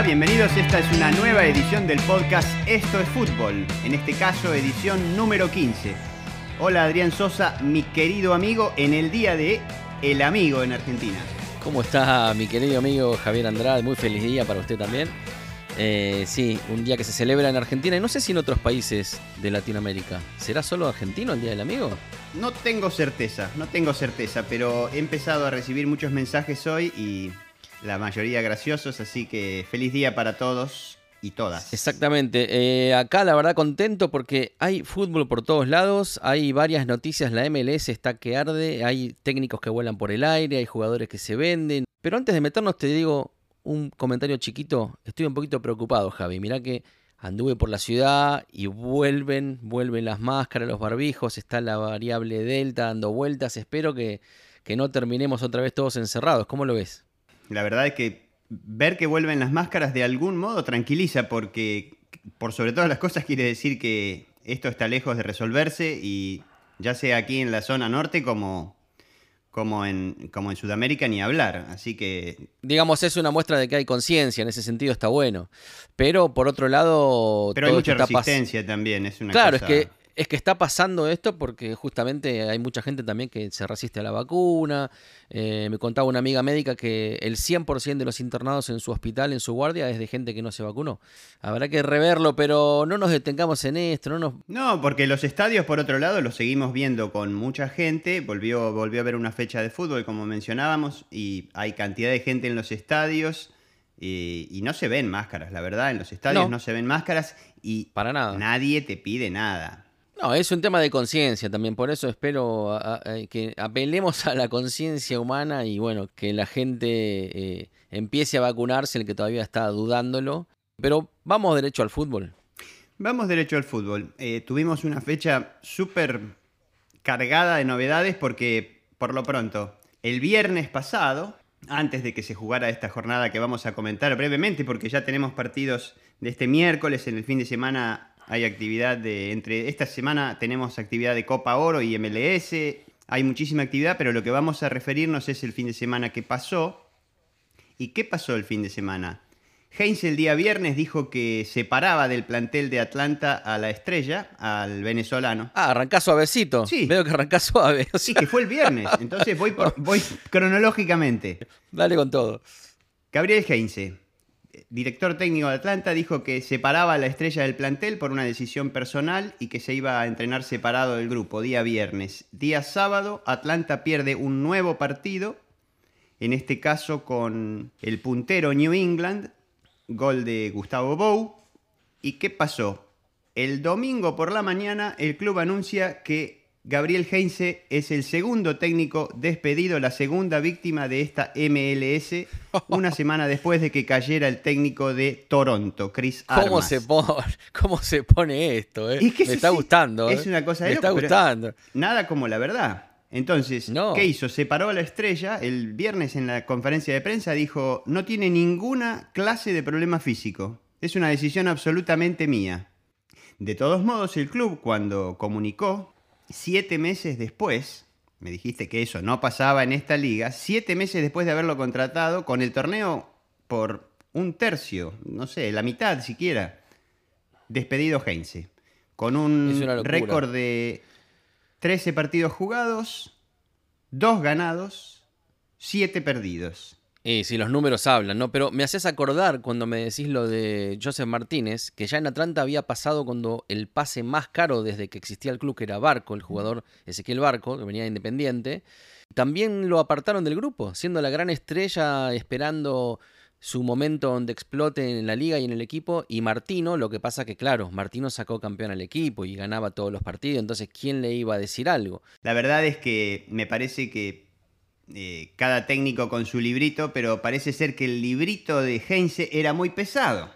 Hola, bienvenidos. Esta es una nueva edición del podcast Esto es Fútbol. En este caso, edición número 15. Hola, Adrián Sosa, mi querido amigo, en el día de El Amigo en Argentina. ¿Cómo está mi querido amigo Javier Andrade? Muy feliz día para usted también. Eh, sí, un día que se celebra en Argentina y no sé si en otros países de Latinoamérica. ¿Será solo argentino el Día del Amigo? No tengo certeza, no tengo certeza, pero he empezado a recibir muchos mensajes hoy y la mayoría graciosos, así que feliz día para todos y todas. Exactamente. Eh, acá la verdad contento porque hay fútbol por todos lados, hay varias noticias, la MLS está que arde, hay técnicos que vuelan por el aire, hay jugadores que se venden. Pero antes de meternos te digo un comentario chiquito, estoy un poquito preocupado Javi, mirá que anduve por la ciudad y vuelven, vuelven las máscaras, los barbijos, está la variable Delta dando vueltas, espero que, que no terminemos otra vez todos encerrados, ¿cómo lo ves? La verdad es que ver que vuelven las máscaras de algún modo tranquiliza porque por sobre todas las cosas quiere decir que esto está lejos de resolverse y ya sea aquí en la zona norte como, como, en, como en Sudamérica ni hablar. Así que... Digamos, es una muestra de que hay conciencia, en ese sentido está bueno. Pero por otro lado... Pero hay mucha resistencia también, es una Claro, es que es que está pasando esto porque justamente hay mucha gente también que se resiste a la vacuna. Eh, me contaba una amiga médica que el 100% de los internados en su hospital, en su guardia, es de gente que no se vacunó. Habrá que reverlo, pero no nos detengamos en esto. No, nos... no porque los estadios, por otro lado, los seguimos viendo con mucha gente. Volvió, volvió a haber una fecha de fútbol, como mencionábamos, y hay cantidad de gente en los estadios. Y, no se ven máscaras, la verdad, en los estadios no, no se ven máscaras y Para nada. nadie te pide nada. No, es un tema de conciencia también, por eso espero que apelemos a la conciencia humana y bueno, que la gente eh, empiece a vacunarse, el que todavía está dudándolo. Pero vamos derecho al fútbol. Vamos derecho al fútbol. Eh, tuvimos una fecha súper cargada de novedades porque, por lo pronto, el viernes pasado, antes de que se jugara esta jornada que vamos a comentar brevemente, porque ya tenemos partidos de este miércoles, en el fin de semana hay actividad de. Entre esta semana tenemos actividad de Copa Oro y MLS. Hay muchísima actividad, pero lo que vamos a referirnos es el fin de semana que pasó. ¿Y qué pasó el fin de semana? Heinz el día viernes dijo que separaba del plantel de Atlanta a la estrella, al venezolano. Ah, arrancás suavecito. Sí. Veo que arrancás suave. Sí, que fue el viernes. Entonces voy, voy cronológicamente. Dale con todo. Gabriel Heinze director técnico de Atlanta dijo que separaba a la estrella del plantel por una decisión personal y que se iba a entrenar separado del grupo día viernes. Día sábado, Atlanta pierde un nuevo partido, en este caso con el puntero New England, gol de Gustavo Bou. ¿Y qué pasó? El domingo por la mañana el club anuncia que Gabriel Heinze es el segundo técnico despedido, la segunda víctima de esta MLS, una semana después de que cayera el técnico de Toronto, Chris Armas. ¿Cómo se pone, cómo se pone esto? Eh? Me está gustando. Es eh. una cosa Me está gustando. Nada como la verdad. Entonces, ¿qué hizo? Separó a la estrella. El viernes en la conferencia de prensa dijo, no tiene ninguna clase de problema físico. Es una decisión absolutamente mía. De todos modos, el club, cuando comunicó siete meses después, me dijiste que eso no pasaba en esta liga, siete meses después de haberlo contratado, con el torneo por un tercio, no sé, la mitad siquiera, despedido Heinze, con un récord de 13 partidos jugados, 2 ganados, 7 perdidos. Y si los números hablan, ¿no? Pero me haces acordar cuando me decís lo de Joseph Martínez, que ya en Atlanta había pasado cuando el pase más caro desde que existía el club, que era Barco, el jugador Ezequiel Barco, que venía de Independiente, también lo apartaron del grupo, siendo la gran estrella esperando su momento donde explote en la liga y en el equipo, y Martino, lo que pasa que claro, Martino sacó campeón al equipo y ganaba todos los partidos, entonces ¿quién le iba a decir algo? La verdad es que me parece que eh, cada técnico con su librito, pero parece ser que el librito de Heinze era muy pesado.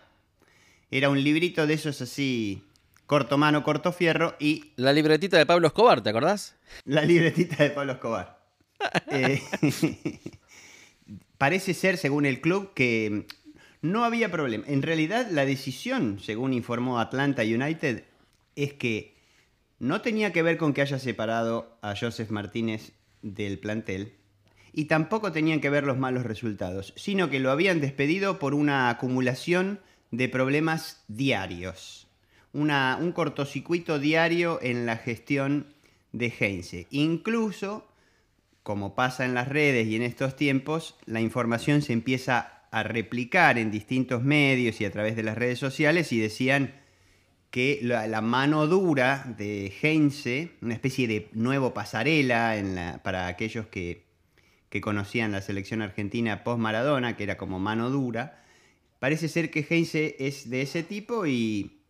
Era un librito de esos así, corto mano, corto fierro y... La libretita de Pablo Escobar, ¿te acordás? La libretita de Pablo Escobar. Eh, parece ser, según el club, que no había problema. En realidad, la decisión, según informó Atlanta United, es que no tenía que ver con que haya separado a Joseph Martínez del plantel, y tampoco tenían que ver los malos resultados, sino que lo habían despedido por una acumulación de problemas diarios, un cortocircuito diario en la gestión de Heinze. Incluso, como pasa en las redes y en estos tiempos, la información se empieza a replicar en distintos medios y a través de las redes sociales y decían que la, mano dura de Heinze, una especie de nuevo pasarela para aquellos que, conocían la selección argentina post-Maradona, que era como mano dura, parece ser que Heinze es de ese tipo y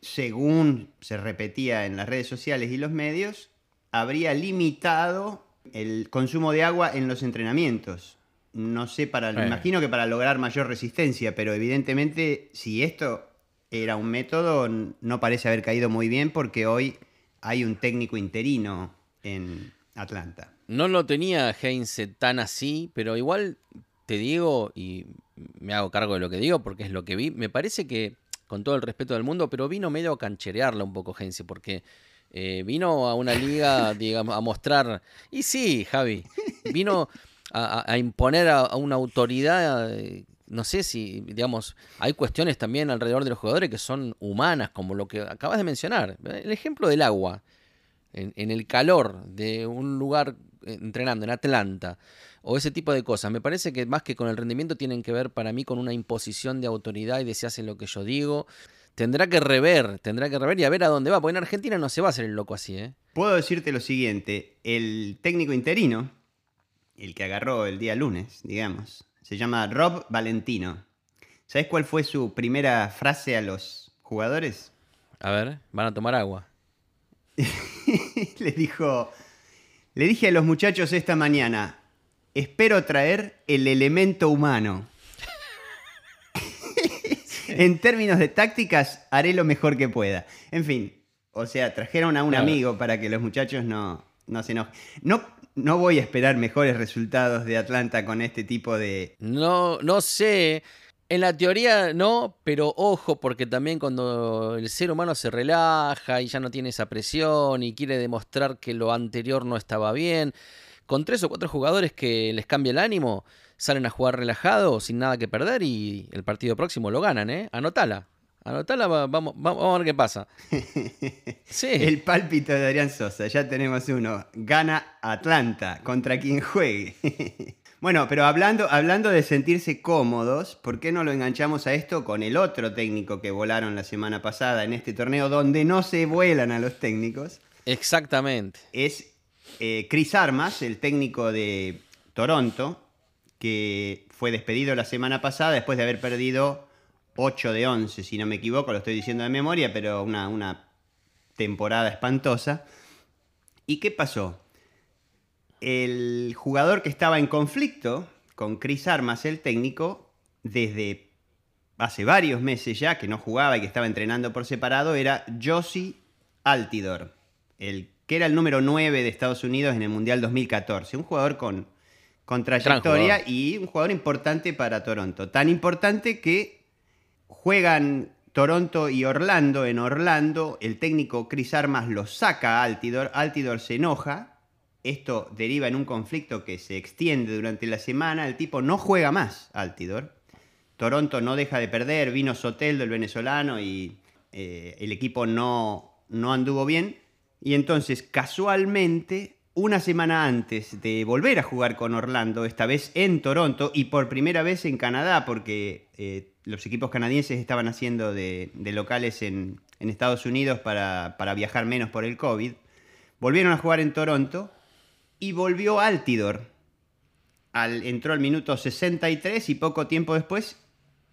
según se repetía en las redes sociales y los medios, habría limitado el consumo de agua en los entrenamientos. No sé, para, imagino que para lograr mayor resistencia, pero evidentemente si esto era un método, no parece haber caído muy bien porque hoy hay un técnico interino en Atlanta. No lo tenía Heinze tan así, pero igual te digo, y me hago cargo de lo que digo porque es lo que vi, me parece que, con todo el respeto del mundo, pero vino medio a cancherearla un poco Heinze, porque eh, vino a una liga, digamos, a mostrar, y sí, Javi, vino a, imponer a, una autoridad eh, no sé si, digamos, hay cuestiones también alrededor de los jugadores que son humanas, como lo que acabas de mencionar. El ejemplo del agua, en, el calor de un lugar entrenando en Atlanta, o ese tipo de cosas. Me parece que más que con el rendimiento tienen que ver para mí con una imposición de autoridad y de si hacen lo que yo digo. Tendrá que rever, tendrá que rever y a ver a dónde va, porque en Argentina no se va a hacer el loco así, ¿eh? Puedo decirte lo siguiente, el técnico interino, el que agarró el día lunes, digamos, se llama Rob Valentino. ¿Sabes cuál fue su primera frase a los jugadores? A ver, van a tomar agua. le dijo, le dije a los muchachos esta mañana, espero traer el elemento humano. en términos de tácticas, haré lo mejor que pueda. En fin, o sea, trajeron a un amigo para que los muchachos no, no se enojen. No, no voy a esperar mejores resultados de Atlanta con este tipo de... No, no sé. En la teoría no, pero ojo, porque también cuando el ser humano se relaja y ya no tiene esa presión y quiere demostrar que lo anterior no estaba bien, con tres o cuatro jugadores que les cambia el ánimo, salen a jugar relajados, sin nada que perder y el partido próximo lo ganan, ¿eh? Anotala. Anotala, vamos, vamos a ver qué pasa. Sí. El pálpito de Adrián Sosa, ya tenemos uno. Gana Atlanta, contra quien juegue. Bueno, pero hablando, hablando de sentirse cómodos, ¿por qué no lo enganchamos a esto con el otro técnico que volaron la semana pasada en este torneo donde no se vuelan a los técnicos? Exactamente. Es eh, Chris Armas, el técnico de Toronto, que fue despedido la semana pasada después de haber perdido 8 de 11, si no me equivoco, lo estoy diciendo de memoria, pero una, una temporada espantosa. ¿Y qué pasó? El jugador que estaba en conflicto con Chris Armas, el técnico, desde hace varios meses ya, que no jugaba y que estaba entrenando por separado, era Josie Altidor, el que era el número 9 de Estados Unidos en el Mundial 2014. Un jugador con, con trayectoria y un jugador importante para Toronto. Tan importante que Juegan Toronto y Orlando. En Orlando, el técnico Chris Armas lo saca a Altidor. Altidor se enoja. Esto deriva en un conflicto que se extiende durante la semana. El tipo no juega más, Altidor. Toronto no deja de perder. Vino Soteldo, el venezolano, y eh, el equipo no, no anduvo bien. Y entonces, casualmente, una semana antes de volver a jugar con Orlando, esta vez en Toronto y por primera vez en Canadá, porque eh, los equipos canadienses estaban haciendo de, locales en, Estados Unidos para, viajar menos por el COVID, volvieron a jugar en Toronto y volvió Altidor. Al, entró al minuto 63 y poco tiempo después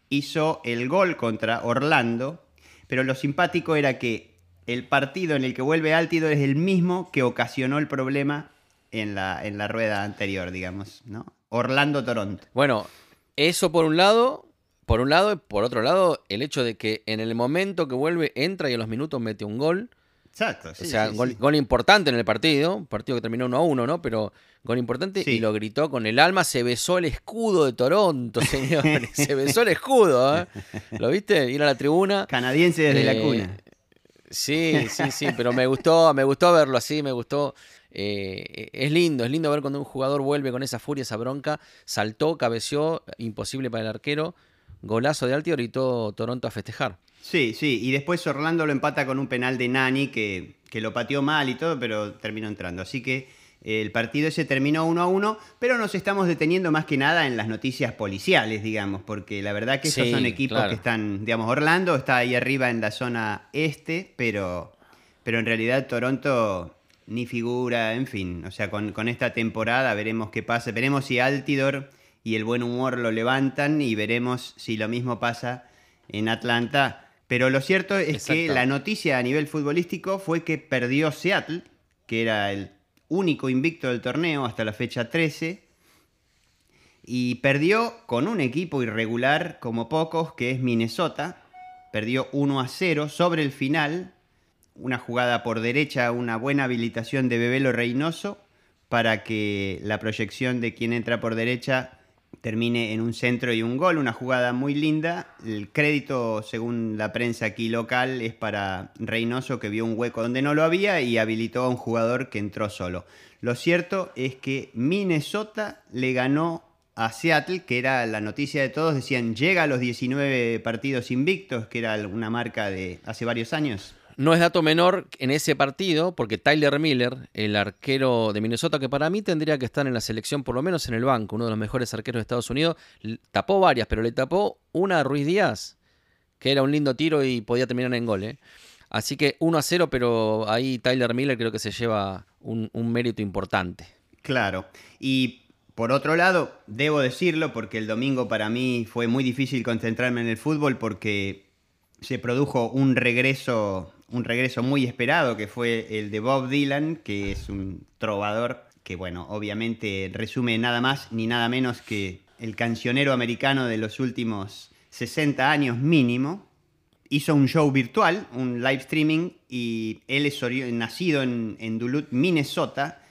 hizo el gol contra Orlando, pero lo simpático era que el partido en el que vuelve Altidor es el mismo que ocasionó el problema en la, en la rueda anterior, digamos, ¿no? Orlando-Toronto. Bueno, eso por un lado, por un lado, por otro lado, el hecho de que en el momento que vuelve, entra y en los minutos mete un gol. Exacto, sí, O sea, gol, importante en el partido, partido que terminó 1 a 1, ¿no? Pero gol importante y lo gritó con el alma, se besó el escudo de Toronto, señor. se besó el escudo, ¿eh? ¿Lo viste? Ir a la tribuna. Canadiense desde la eh, cuna. Sí, sí, sí, pero me gustó, me gustó verlo así, me gustó. eh, es lindo, es lindo ver cuando un jugador vuelve con esa furia, esa bronca, saltó, cabeció, imposible para el arquero, golazo de Altior y todo Toronto a festejar. Sí, sí, y después Orlando lo empata con un penal de Nani que, que lo pateó mal y todo, pero terminó entrando. Así que el partido ese terminó 1 a 1, pero nos estamos deteniendo más que nada en las noticias policiales, digamos, porque la verdad que esos son equipos que están, digamos, Orlando está ahí arriba en la zona este, pero, pero en realidad Toronto ni figura, en fin, o sea, con, con esta temporada veremos qué pasa, veremos si Altidor y el buen humor lo levantan y veremos si lo mismo pasa en Atlanta. Pero lo cierto es que la noticia a nivel futbolístico fue que perdió Seattle, que era el único invicto del torneo hasta la fecha 13, y perdió con un equipo irregular como pocos, que es Minnesota. Perdió 1 a 0 sobre el final, una jugada por derecha, una buena habilitación de Bebelo Reynoso para que la proyección de quien entra por derecha termine en un centro y un gol, una jugada muy linda. El crédito, según la prensa aquí local, es para Reynoso que vio un hueco donde no lo había y habilitó a un jugador que entró solo. Lo cierto es que Minnesota le ganó a Seattle, que era la noticia de todos, decían llega a los 19 partidos invictos, que era una marca de hace varios años. No es dato menor en ese partido, porque Tyler Miller, el arquero de Minnesota, que para mí tendría que estar en la selección, por lo menos en el banco, uno de los mejores arqueros de Estados Unidos, tapó varias, pero le tapó una a Ruiz Díaz, que era un lindo tiro y podía terminar en gol. ¿eh? Así que 1 a 0, pero ahí Tyler Miller creo que se lleva un, un mérito importante. Claro. Y por otro lado, debo decirlo, porque el domingo para mí fue muy difícil concentrarme en el fútbol porque se produjo un regreso un regreso muy esperado, que fue el de Bob Dylan, que es un trovador que, bueno, obviamente resume nada más ni nada menos que el cancionero americano de los últimos 60 años mínimo. Hizo un show virtual, un live streaming, y él es nacido en, Duluth, Minnesota,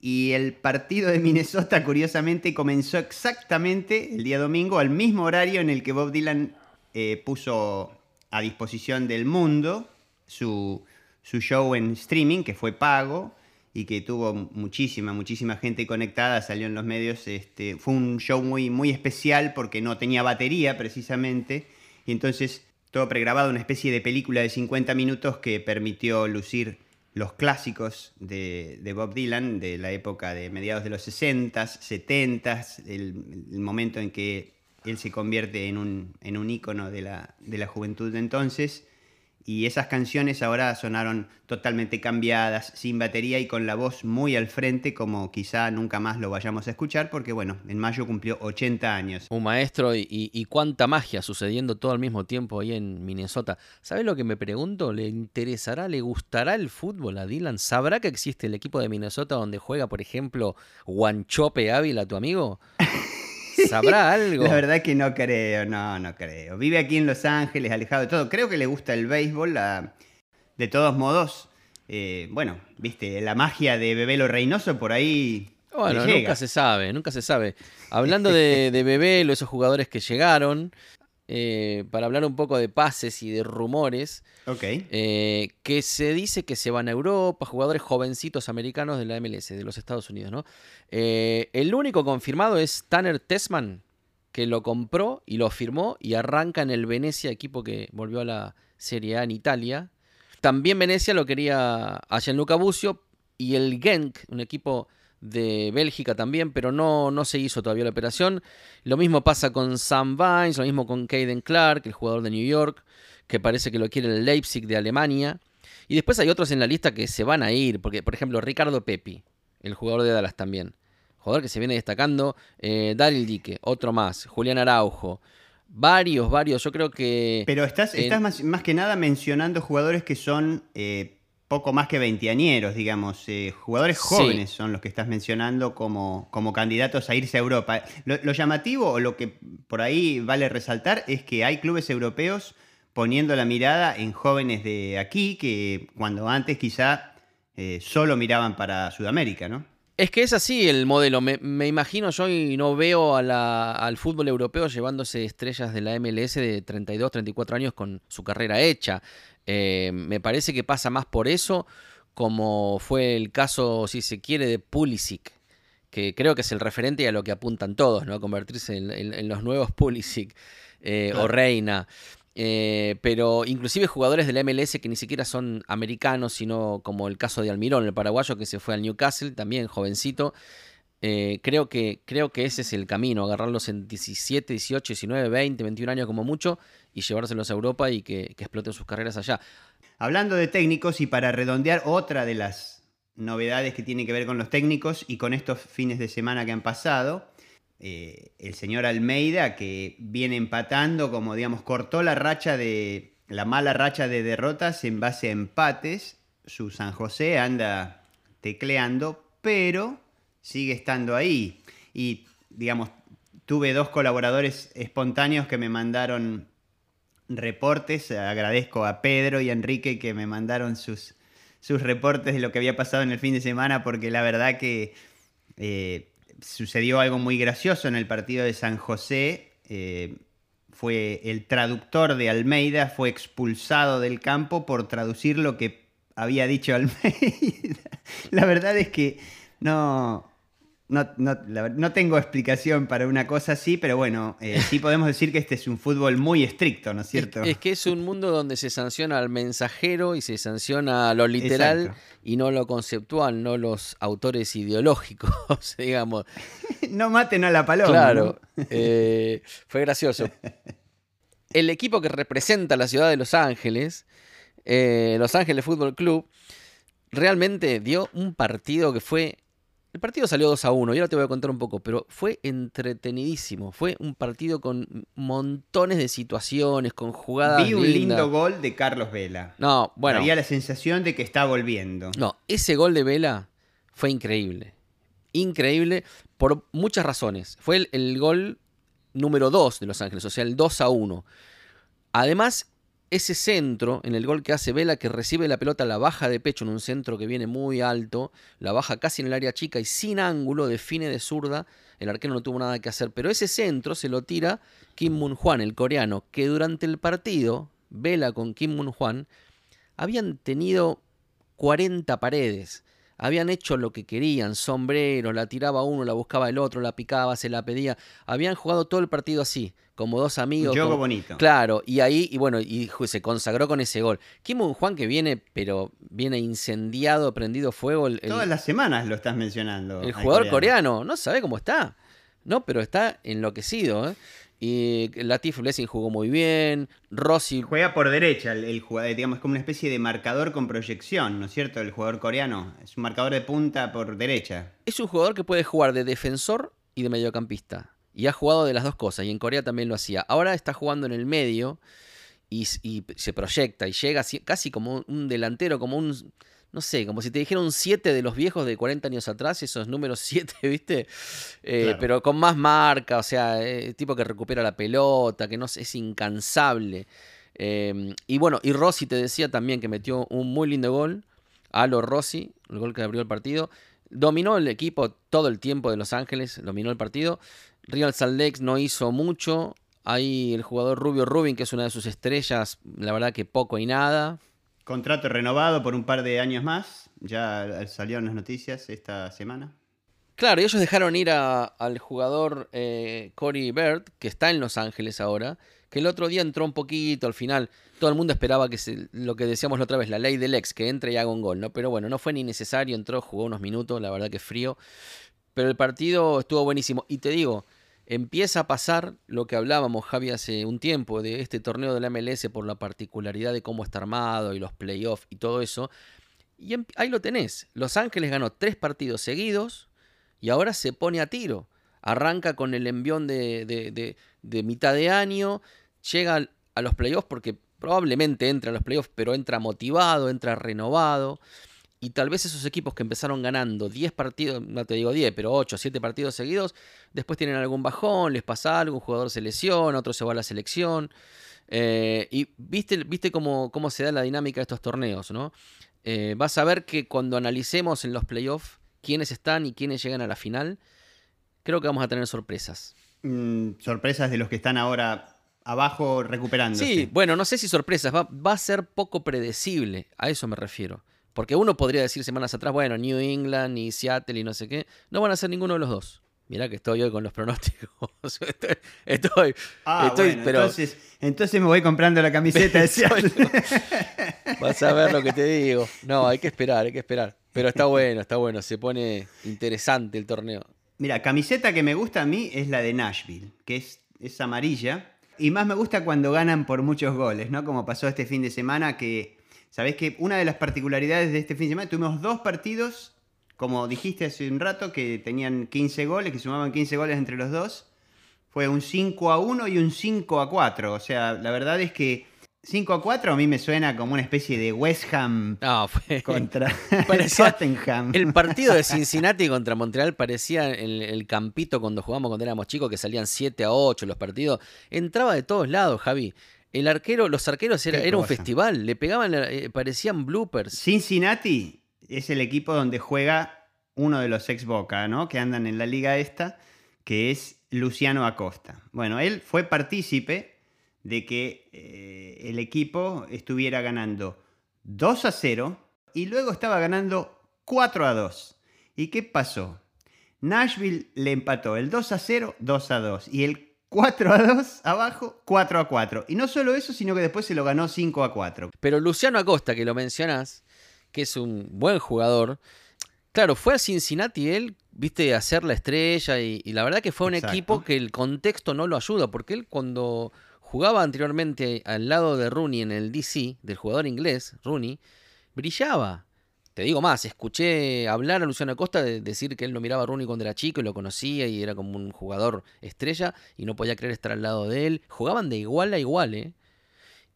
y el partido de Minnesota, curiosamente, comenzó exactamente el día domingo, al mismo horario en el que Bob Dylan eh, puso a disposición del mundo su, show en streaming, que fue pago y que tuvo muchísima, muchísima gente conectada, salió en los medios. Este, fue un show muy, muy especial porque no tenía batería precisamente. Y entonces todo pregrabado, una especie de película de 50 minutos que permitió lucir los clásicos de, Bob Dylan de la época de mediados de los 60s, 70s, el, momento en que él se convierte en un, en un ícono de la, de la juventud de entonces y esas canciones ahora sonaron totalmente cambiadas, sin batería y con la voz muy al frente, como quizá nunca más lo vayamos a escuchar, porque bueno, en mayo cumplió 80 años. Un maestro y, cuánta magia sucediendo todo al mismo tiempo ahí en Minnesota. ¿Sabes lo que me pregunto? ¿Le interesará, le gustará el fútbol a Dylan? ¿Sabrá que existe el equipo de Minnesota donde juega, por ejemplo, Guanchope Ávila, tu amigo? ¿Sabrá algo? La verdad que no creo, no, no creo. Vive aquí en Los Ángeles, alejado de todo. Creo que le gusta el béisbol. De todos modos, eh, bueno, viste, la magia de Bebelo Reynoso por ahí. Bueno, nunca se sabe, nunca se sabe. Hablando de, de Bebelo, esos jugadores que llegaron, eh, para hablar un poco de pases y de rumores. Eh, que se dice que se van a Europa, jugadores jovencitos americanos de la MLS, de los Estados Unidos, ¿no? Eh, el único confirmado es Tanner Tessman, que lo compró y lo firmó y arranca en el Venecia, equipo que volvió a la Serie A en Italia. También Venecia lo quería a Gianluca Bucio y el Genk, un equipo de Bélgica también, pero no, no se hizo todavía la operación. Lo mismo pasa con Sam Vines, lo mismo con Caden Clark, el jugador de New York, que parece que lo quiere el Leipzig de Alemania. Y después hay otros en la lista que se van a ir, porque por ejemplo Ricardo Pepi, el jugador de Dallas también. Jugador que se viene destacando. Eh, Daryl Dique, otro más. Julián Araujo. Varios, varios. Yo creo que. Pero estás, estás más, que nada mencionando jugadores que son eh, poco más que veinteañeros, digamos. Eh, jugadores jóvenes son los que estás mencionando como, como candidatos a irse a Europa. Lo, llamativo o lo que por ahí vale resaltar es que hay clubes europeos poniendo la mirada en jóvenes de aquí que cuando antes quizá eh, solo miraban para Sudamérica, ¿no? Es que es así el modelo. Me, imagino yo y no veo al fútbol europeo llevándose estrellas de la MLS de 32, 34 años con su carrera hecha. Eh, me parece que pasa más por eso, como fue el caso, si se quiere, de Pulisic, que creo que es el referente a lo que apuntan todos, ¿no? A convertirse en, los nuevos Pulisic eh, o Reina. Eh, pero inclusive jugadores de la MLS que ni siquiera son americanos, sino como el caso de Almirón, el paraguayo que se fue al Newcastle, también jovencito. Eh, creo, que, creo que ese es el camino, agarrarlos en 17, 18, 19, 20, 21 años como mucho y llevárselos a Europa y que, exploten sus carreras allá. Hablando de técnicos y para redondear otra de las novedades que tiene que ver con los técnicos y con estos fines de semana que han pasado, eh, el señor Almeida, que viene empatando, como digamos, cortó la racha de. la mala racha de derrotas en base a empates. Su San José anda tecleando, pero sigue estando ahí. Y, digamos, tuve dos colaboradores espontáneos que me mandaron reportes. Agradezco a Pedro y a Enrique que me mandaron sus, sus reportes de lo que había pasado en el fin de semana, porque la verdad que eh, sucedió algo muy gracioso en el partido de San José. Eh, fue el traductor de Almeida, fue expulsado del campo por traducir lo que había dicho Almeida. la verdad es que no, no, no, tengo explicación para una cosa así, pero bueno, eh, sí podemos decir que este es un fútbol muy estricto, ¿no es cierto? Es, que es un mundo donde se sanciona al mensajero y se sanciona lo literal y no lo conceptual, no los autores ideológicos, digamos. no maten a la paloma. Claro, eh, fue gracioso. El equipo que representa la ciudad de Los Ángeles, eh, Los Ángeles Fútbol Club, realmente dio un partido que fue el partido salió 2 a 1 y ahora te voy a contar un poco, pero fue entretenidísimo. Fue un partido con montones de situaciones, con jugadas. Vi un lindo gol de Carlos Vela. No, bueno. Había la sensación de que está volviendo. No, ese gol de Vela fue increíble. Increíble por muchas razones. Fue el, el gol número 2 de Los Ángeles, o sea, el 2 a 1. Además, ese centro, en el gol que hace Vela, que recibe la pelota, la baja de pecho en un centro que viene muy alto, la baja casi en el área chica y sin ángulo, define de zurda, el arquero no tuvo nada que hacer, pero ese centro se lo tira Kim Moon Hwan, el coreano, que durante el partido, Vela con Kim Moon Hwan, habían tenido 40 paredes. Habían hecho lo que querían, sombrero, la tiraba uno, la buscaba el otro, la picaba, se la pedía. Habían jugado todo el partido así como dos amigos. Un bonito. Claro, y ahí, y bueno, y se consagró con ese gol. Kim Juan que viene, pero viene incendiado, prendido fuego. Todas las semanas lo estás mencionando. El jugador coreano. no sabe cómo está. No, pero está enloquecido, ¿eh? Y Latif Blessing jugó muy bien. Rossi. Juega por derecha, el, jugador, digamos, como una especie de marcador con proyección, ¿no es cierto? El jugador coreano. Es un marcador de punta por derecha. Es un jugador que puede jugar de defensor y de mediocampista. Y ha jugado de las dos cosas, y en Corea también lo hacía. Ahora está jugando en el medio y, se proyecta y llega casi como un delantero, como un, no sé, como si te dijera un 7 de los viejos de 40 años atrás, esos números 7, ¿viste? Eh, pero con más marca, o sea, eh, tipo que recupera la pelota, que no es incansable. Em, y bueno, y Rossi te decía también que metió un muy lindo gol. Alo Rossi, el gol que abrió el partido. Dominó el equipo todo el tiempo de Los Ángeles, dominó el partido. Real Salt Lake no hizo mucho. Ahí el jugador Rubio Rubin, que es una de sus estrellas, la verdad que poco y nada. Contrato renovado por un par de años más. Ya salieron las noticias esta semana. Claro, y ellos dejaron ir al jugador eh, Corey Bird, que está en Los Ángeles ahora, que el otro día entró un poquito al final. Todo el mundo esperaba que se, lo que decíamos la otra vez, la ley del ex, que entre y haga un gol, ¿no? Pero bueno, no fue ni necesario, entró, jugó unos minutos, la verdad que frío. Pero el partido estuvo buenísimo. Y te digo, empieza a pasar lo que hablábamos, Javi, hace un tiempo, de este torneo de la MLS por la particularidad de cómo está armado y los playoffs y todo eso. Y em, ahí lo tenés. Los Ángeles ganó tres partidos seguidos y ahora se pone a tiro. Arranca con el envión de, de, de mitad de año, llega a los playoffs porque probablemente entra a los playoffs, pero entra motivado, entra renovado. Y tal vez esos equipos que empezaron ganando 10 partidos, no te digo 10, pero 8, 7 partidos seguidos, después tienen algún bajón, les pasa algo, un jugador se lesiona, otro se va a la selección. Eh, y viste, viste cómo, cómo, se da la dinámica de estos torneos, ¿no? Eh, vas a ver que cuando analicemos en los playoffs quiénes están y quiénes llegan a la final, creo que vamos a tener sorpresas. Mm, sorpresas de los que están ahora abajo recuperándose. Sí, bueno, no sé si sorpresas, va, va a ser poco predecible, a eso me refiero Porque uno podría decir semanas atrás, bueno, New England y Seattle y no sé qué, no van a ser ninguno de los dos. Mirá que estoy hoy con los pronósticos. estoy, ah, estoy, pero... entonces, entonces me voy comprando la camiseta de Seattle. Vas a ver lo que te digo. No, hay que esperar, hay que esperar. Pero está bueno, está bueno. Se pone interesante el torneo. Mira, camiseta que me gusta a mí es la de Nashville, que es, es amarilla. Y más me gusta cuando ganan por muchos goles, ¿no? Como pasó este fin de semana, que, ¿sabés que Una de las particularidades de este fin de semana, tuvimos dos partidos, como dijiste hace un rato, que tenían 15 goles, que sumaban 15 goles entre los dos. Fue un 5 a 1 y un 5 a 4. O sea, la verdad es que 5 a 4 a mí me suena como una especie de West Ham contra Tottenham. El partido de Cincinnati contra Montreal parecía el, el, campito cuando jugamos cuando éramos chicos, que salían 7 a 8 los partidos. Entraba de todos lados, Javi. El arquero, los arqueros era, un festival, le pegaban, eh, parecían bloopers. Cincinnati es el equipo donde juega uno de los ex Boca, ¿no? Que andan en la liga esta, que es Luciano Acosta. Bueno, él fue partícipe de que eh, el equipo estuviera ganando 2 a 0 y luego estaba ganando 4 a 2. ¿Y qué pasó? Nashville le empató el 2 a 0, 2 a 2 y el 4 a 2 abajo, 4 a 4. Y no solo eso, sino que después se lo ganó 5 a 4. Pero Luciano Acosta, que lo mencionás, que es un buen jugador, claro, fue a Cincinnati él, viste, a hacer la estrella y, la verdad que fue un equipo que el contexto no lo ayuda, porque él cuando jugaba anteriormente al lado de Rooney en el DC, del jugador inglés, Rooney, brillaba. Te digo más, escuché hablar a Luciano Acosta de decir que él no miraba a Rooney cuando era chico y lo conocía y era como un jugador estrella y no podía creer estar al lado de él. Jugaban de igual a igual, ¿eh?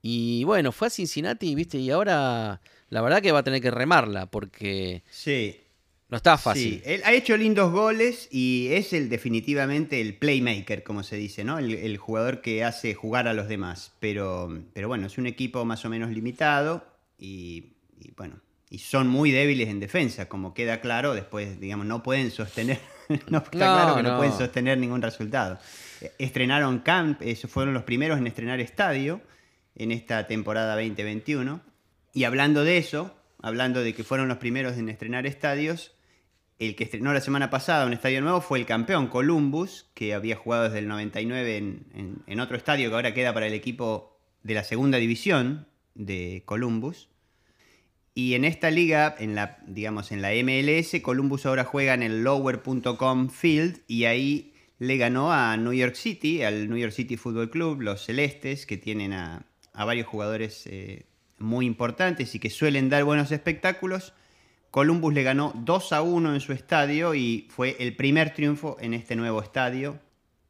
Y bueno, fue a Cincinnati, ¿viste? Y ahora la verdad que va a tener que remarla porque... Sí, no está fácil. Sí, él ha hecho lindos goles y es el definitivamente el playmaker, como se dice, ¿no? El, jugador que hace jugar a los demás. Pero, pero bueno, es un equipo más o menos limitado y, bueno, y son muy débiles en defensa, como queda claro. Después, digamos, no pueden sostener, no está claro que no. pueden sostener ningún resultado. Estrenaron camp, esos fueron los primeros en estrenar estadio en esta temporada 2021. Y hablando de eso, hablando de que fueron los primeros en estrenar estadios, el que estrenó la semana pasada un estadio nuevo fue el campeón Columbus, que había jugado desde el 99 en, otro estadio que ahora queda para el equipo de la segunda división de Columbus. Y en esta liga, en la, digamos, en la MLS, Columbus ahora juega en el lower.com field y ahí le ganó a New York City, al New York City Football Club, los Celestes, que tienen a, varios jugadores eh, muy importantes y que suelen dar buenos espectáculos. Columbus le ganó 2 a 1 en su estadio y fue el primer triunfo en este nuevo estadio.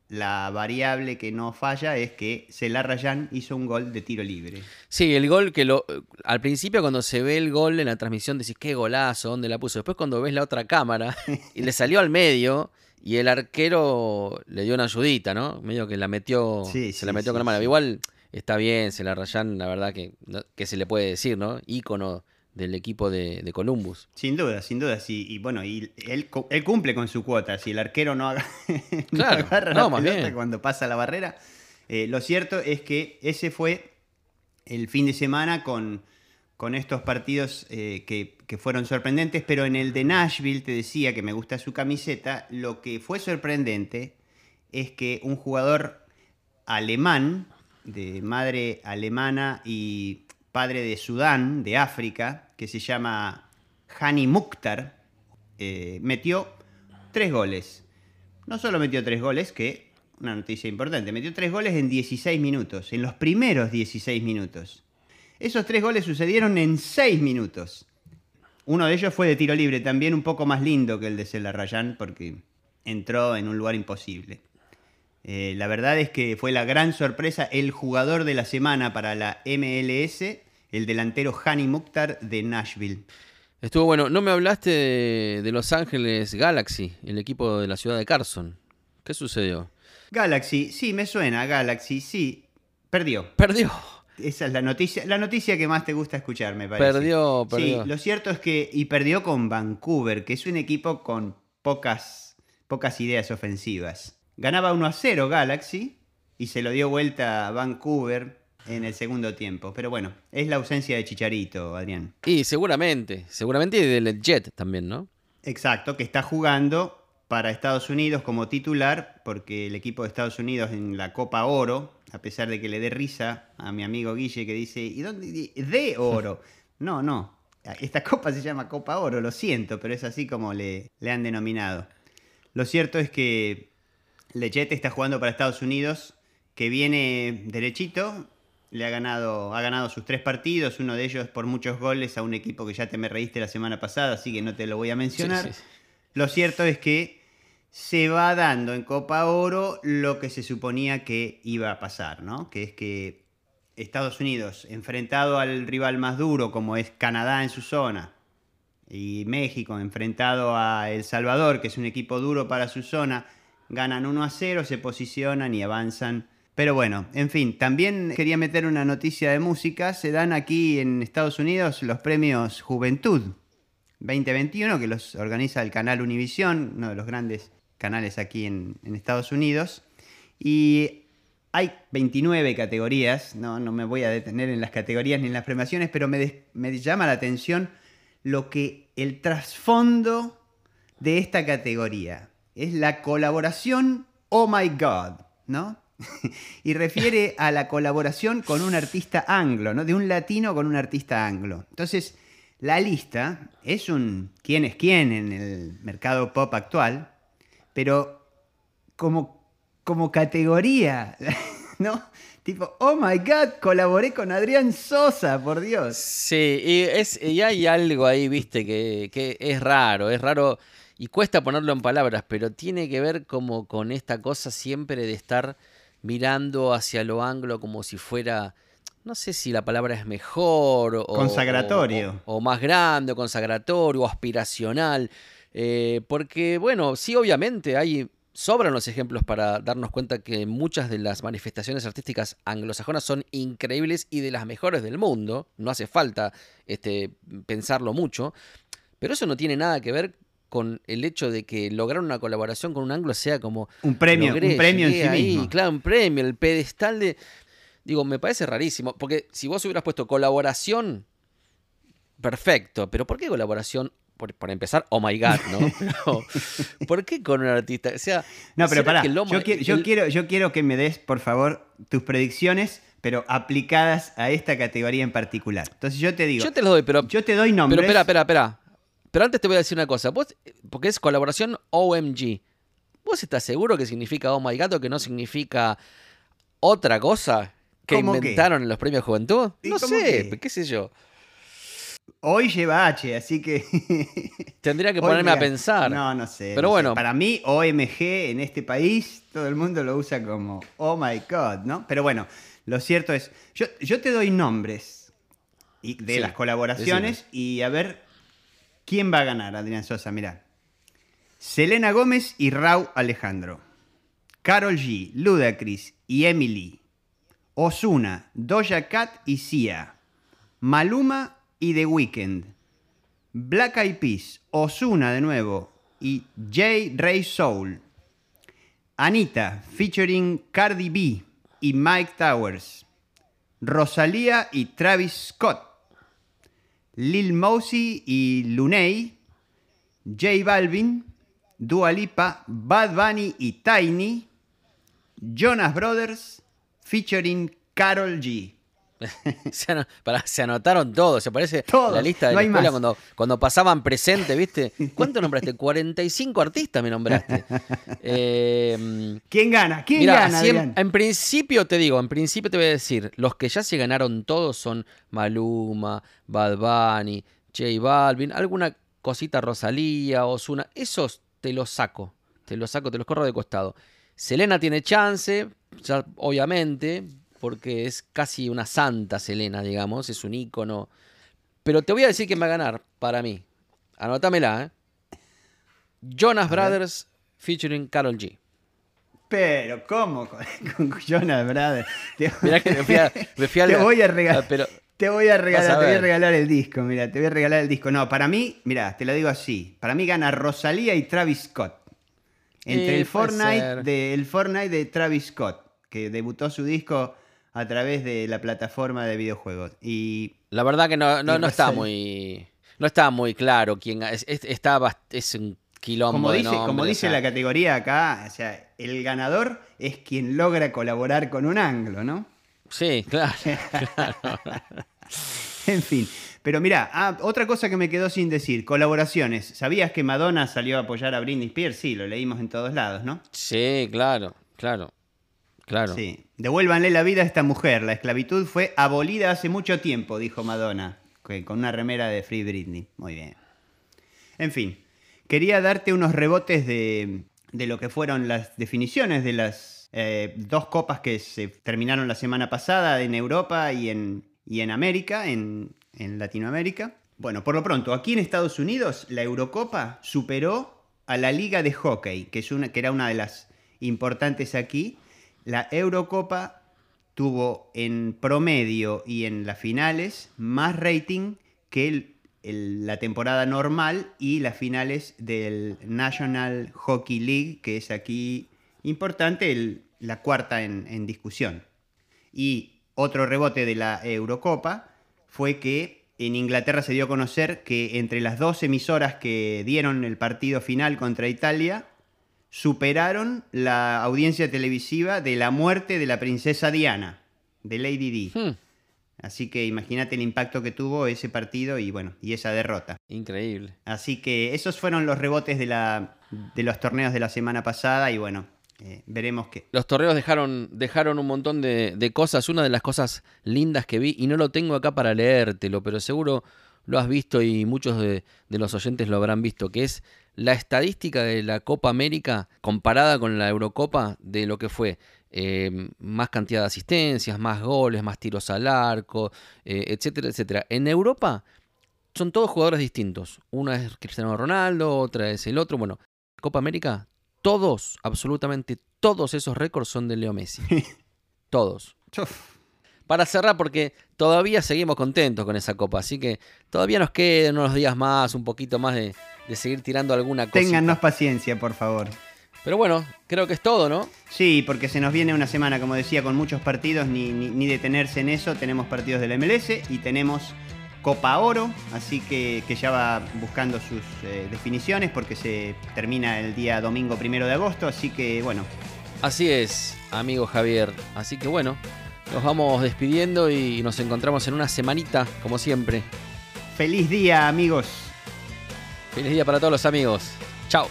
La variable que no falla es que Celarrayán hizo un gol de tiro libre. Sí, el gol que lo. Al principio, cuando se ve el gol en la transmisión, decís qué golazo, dónde la puso. Después, cuando ves la otra cámara y le salió al medio y el arquero le dio una ayudita, ¿no? Medio que la metió. se la metió con la mano. Igual está bien, Celarrayán, la verdad que, que se le puede decir, ¿no? Ícono del equipo de, Columbus. Sin duda, sin duda. Sí. Y bueno, y él, él, cumple con su cuota. Si el arquero no, haga, agarra la pelota cuando pasa la barrera. Eh, lo cierto es que ese fue el fin de semana con, con estos partidos eh, que, que, fueron sorprendentes, pero en el de Nashville, te decía que me gusta su camiseta, lo que fue sorprendente es que un jugador alemán, de madre alemana y padre de Sudán, de África, que se llama Hani Mukhtar, eh, metió tres goles. No solo metió tres goles, que una noticia importante, metió tres goles en 16 minutos, en los primeros 16 minutos. Esos tres goles sucedieron en 6 minutos. Uno de ellos fue de tiro libre, también un poco más lindo que el de Celarrayán, porque entró en un lugar imposible. Eh, la verdad es que fue la gran sorpresa, el jugador de la semana para la MLS el delantero Hani Mukhtar de Nashville. Estuvo bueno. No me hablaste de, Los Ángeles Galaxy, el equipo de la ciudad de Carson. ¿Qué sucedió? Galaxy, sí, me suena, Galaxy, sí. Perdió. Perdió. Esa es la noticia, la noticia que más te gusta escuchar, me parece. Perdió, perdió. Sí, lo cierto es que. Y perdió con Vancouver, que es un equipo con pocas, pocas ideas ofensivas. Ganaba 1 a 0 Galaxy y se lo dio vuelta a Vancouver en el segundo tiempo. Pero bueno, es la ausencia de Chicharito, Adrián. Y seguramente, seguramente y del Jet también, ¿no? Exacto, que está jugando para Estados Unidos como titular, porque el equipo de Estados Unidos en la Copa Oro, a pesar de que le dé risa a mi amigo Guille que dice, ¿y dónde? De oro. No, no. Esta copa se llama Copa Oro, lo siento, pero es así como le, le han denominado. Lo cierto es que Lechete está jugando para Estados Unidos, que viene derechito, le ha ganado, ha ganado sus tres partidos, uno de ellos por muchos goles a un equipo que ya te me reíste la semana pasada, así que no te lo voy a mencionar. Lo cierto es que se va dando en Copa Oro lo que se suponía que iba a pasar, ¿no? Que es que Estados Unidos, enfrentado al rival más duro como es Canadá en su zona, y México, enfrentado a El Salvador, que es un equipo duro para su zona, ganan 1 a 0, se posicionan y avanzan pero bueno, en fin, también quería meter una noticia de música. Se dan aquí en Estados Unidos los premios Juventud 2021, que los organiza el canal Univision, uno de los grandes canales aquí en, Estados Unidos. Y hay 29 categorías, no, no me voy a detener en las categorías ni en las premiaciones, pero me, me llama la atención lo que el trasfondo de esta categoría es la colaboración Oh My God, ¿no? y refiere a la colaboración con un artista anglo, ¿no? De un latino con un artista anglo. Entonces, la lista es un quién es quién en el mercado pop actual, pero como, como categoría, ¿no? Tipo, oh my god, colaboré con Adrián Sosa, por Dios. Sí, y, hay algo ahí, viste, que, que es raro, es raro y cuesta ponerlo en palabras, pero tiene que ver como con esta cosa siempre de estar mirando hacia lo anglo como si fuera, no sé si la palabra es mejor o... Consagratorio. O, más grande, o consagratorio, o aspiracional. Eh, porque, bueno, sí, obviamente hay sobran los ejemplos para darnos cuenta que muchas de las manifestaciones artísticas anglosajonas son increíbles y de las mejores del mundo. No hace falta este, pensarlo mucho. Pero eso no tiene nada que ver con el hecho de que lograr una colaboración con un anglo sea como un premio, un premio en sí mismo. Claro, un premio, el pedestal de digo, me parece rarísimo, porque si vos hubieras puesto colaboración perfecto, pero ¿por qué colaboración? Por, empezar, oh my god, ¿no? ¿Por qué con un artista? O sea, no, pero pará, yo, quiero, yo quiero que me des, por favor, tus predicciones pero aplicadas a esta categoría en particular. Entonces yo te digo. Yo te lo doy, pero. Yo te doy nombres. Pero espera, espera, espera. Pero antes te voy a decir una cosa. Vos, porque es colaboración OMG. ¿Vos estás seguro que significa Oh My God o que no significa otra cosa que inventaron en los premios Juventud? No sé, qué sé yo. Hoy lleva H, así que. Tendría que ponerme a pensar. No, no sé. Pero bueno. Para mí, OMG en este país, todo el mundo lo usa como Oh my God, ¿no? Pero bueno, lo cierto es. Yo, yo te doy nombres de las colaboraciones y a ver ¿Quién va a ganar, Adrián Sosa? Mirá. Selena Gómez y Rau Alejandro. Carol G, Ludacris y Emily. Osuna, Doja Cat y Sia. Maluma y The Weeknd. Black Eyed Peas, Osuna de nuevo y J. Ray Soul. Anita, featuring Cardi B y Mike Towers. Rosalía y Travis Scott. Lil Mosey y Luney, J Balvin, Dua Lipa, Bad Bunny y Tiny, Jonas Brothers, featuring Carol G. se, anotaron todos, se parece la lista de la escuela cuando, cuando pasaban presente, ¿viste? ¿Cuánto nombraste? 45 artistas me nombraste. Em, ¿Quién gana? ¿Quién gana? en, principio te digo, en principio te voy a decir, los que ya se ganaron todos son Maluma, Bad Bunny, J Balvin, alguna cosita Rosalía, Osuna, esos te los saco, te los saco, te los corro de costado. Selena tiene chance, obviamente, porque es casi una santa Selena, digamos, es un ícono. Pero te voy a decir quién va a ganar para mí. Anótamela, ¿eh? Jonas Brothers featuring Carol G. Pero, ¿cómo? Con, Jonas Brothers. Te, que me fui a, te voy a regalar. Ah, te voy a regalar, te voy a regalar el disco, mira, te voy a regalar el disco. No, para mí, mira, te lo digo así. Para mí gana Rosalía y Travis Scott. Entre el Fortnite, de, el Fortnite de Travis Scott, que debutó su disco a través de la plataforma de videojuegos. Y la verdad que no, no, está muy no está muy claro quién es, es un quilombo como dice, como dice la categoría acá, o sea, el ganador es quien logra colaborar con un anglo, ¿no? Sí, claro. en fin. Pero mira, ah, otra cosa que me quedó sin decir, colaboraciones. ¿Sabías que Madonna salió a apoyar a Britney Spears? Sí, lo leímos en todos lados, ¿no? Sí, claro, claro. Claro. Sí. Devuélvanle la vida a esta mujer. La esclavitud fue abolida hace mucho tiempo, dijo Madonna, con una remera de Free Britney. Muy bien. En fin, quería darte unos rebotes de, lo que fueron las definiciones de las eh, dos copas que se terminaron la semana pasada en Europa y en, y en América, en, en Latinoamérica. Bueno, por lo pronto, aquí en Estados Unidos la Eurocopa superó a la Liga de Hockey, que, es una, que era una de las importantes aquí. La Eurocopa tuvo en promedio y en las finales más rating que la temporada normal y las finales del National Hockey League, que es aquí importante, la cuarta en, en discusión. Y otro rebote de la Eurocopa fue que en Inglaterra se dio a conocer que entre las dos emisoras que dieron el partido final contra Italia, superaron la audiencia televisiva de la muerte de la princesa Diana, de Lady Di. Hmm. Así que imagínate el impacto que tuvo ese partido y bueno, y esa derrota. Increíble. Así que esos fueron los rebotes de, la, de los torneos de la semana pasada y bueno, eh, veremos qué. Los torneos dejaron, dejaron un montón de, cosas. Una de las cosas lindas que vi, y no lo tengo acá para leértelo, pero seguro lo has visto y muchos de, los oyentes lo habrán visto, que es la estadística de la Copa América comparada con la Eurocopa de lo que fue eh, más cantidad de asistencias, más goles, más tiros al arco, eh, etcétera, etcétera. En Europa son todos jugadores distintos. Una es Cristiano Ronaldo, otra es el otro. Bueno, Copa América, todos, absolutamente todos esos récords son de Leo Messi. todos. Para cerrar, porque todavía seguimos contentos con esa copa, así que todavía nos quedan unos días más, un poquito más de, seguir tirando alguna cosa. Téngannos paciencia, por favor. Pero bueno, creo que es todo, ¿no? Sí, porque se nos viene una semana, como decía, con muchos partidos, ni, ni detenerse en eso. Tenemos partidos de la MLS y tenemos Copa Oro, así que, ya va buscando sus eh, definiciones porque se termina el día domingo primero de agosto, así que bueno. Así es, amigo Javier. Así que bueno, nos vamos despidiendo y nos encontramos en una semanita, como siempre. Feliz día, amigos. Feliz día para todos los amigos. Chao.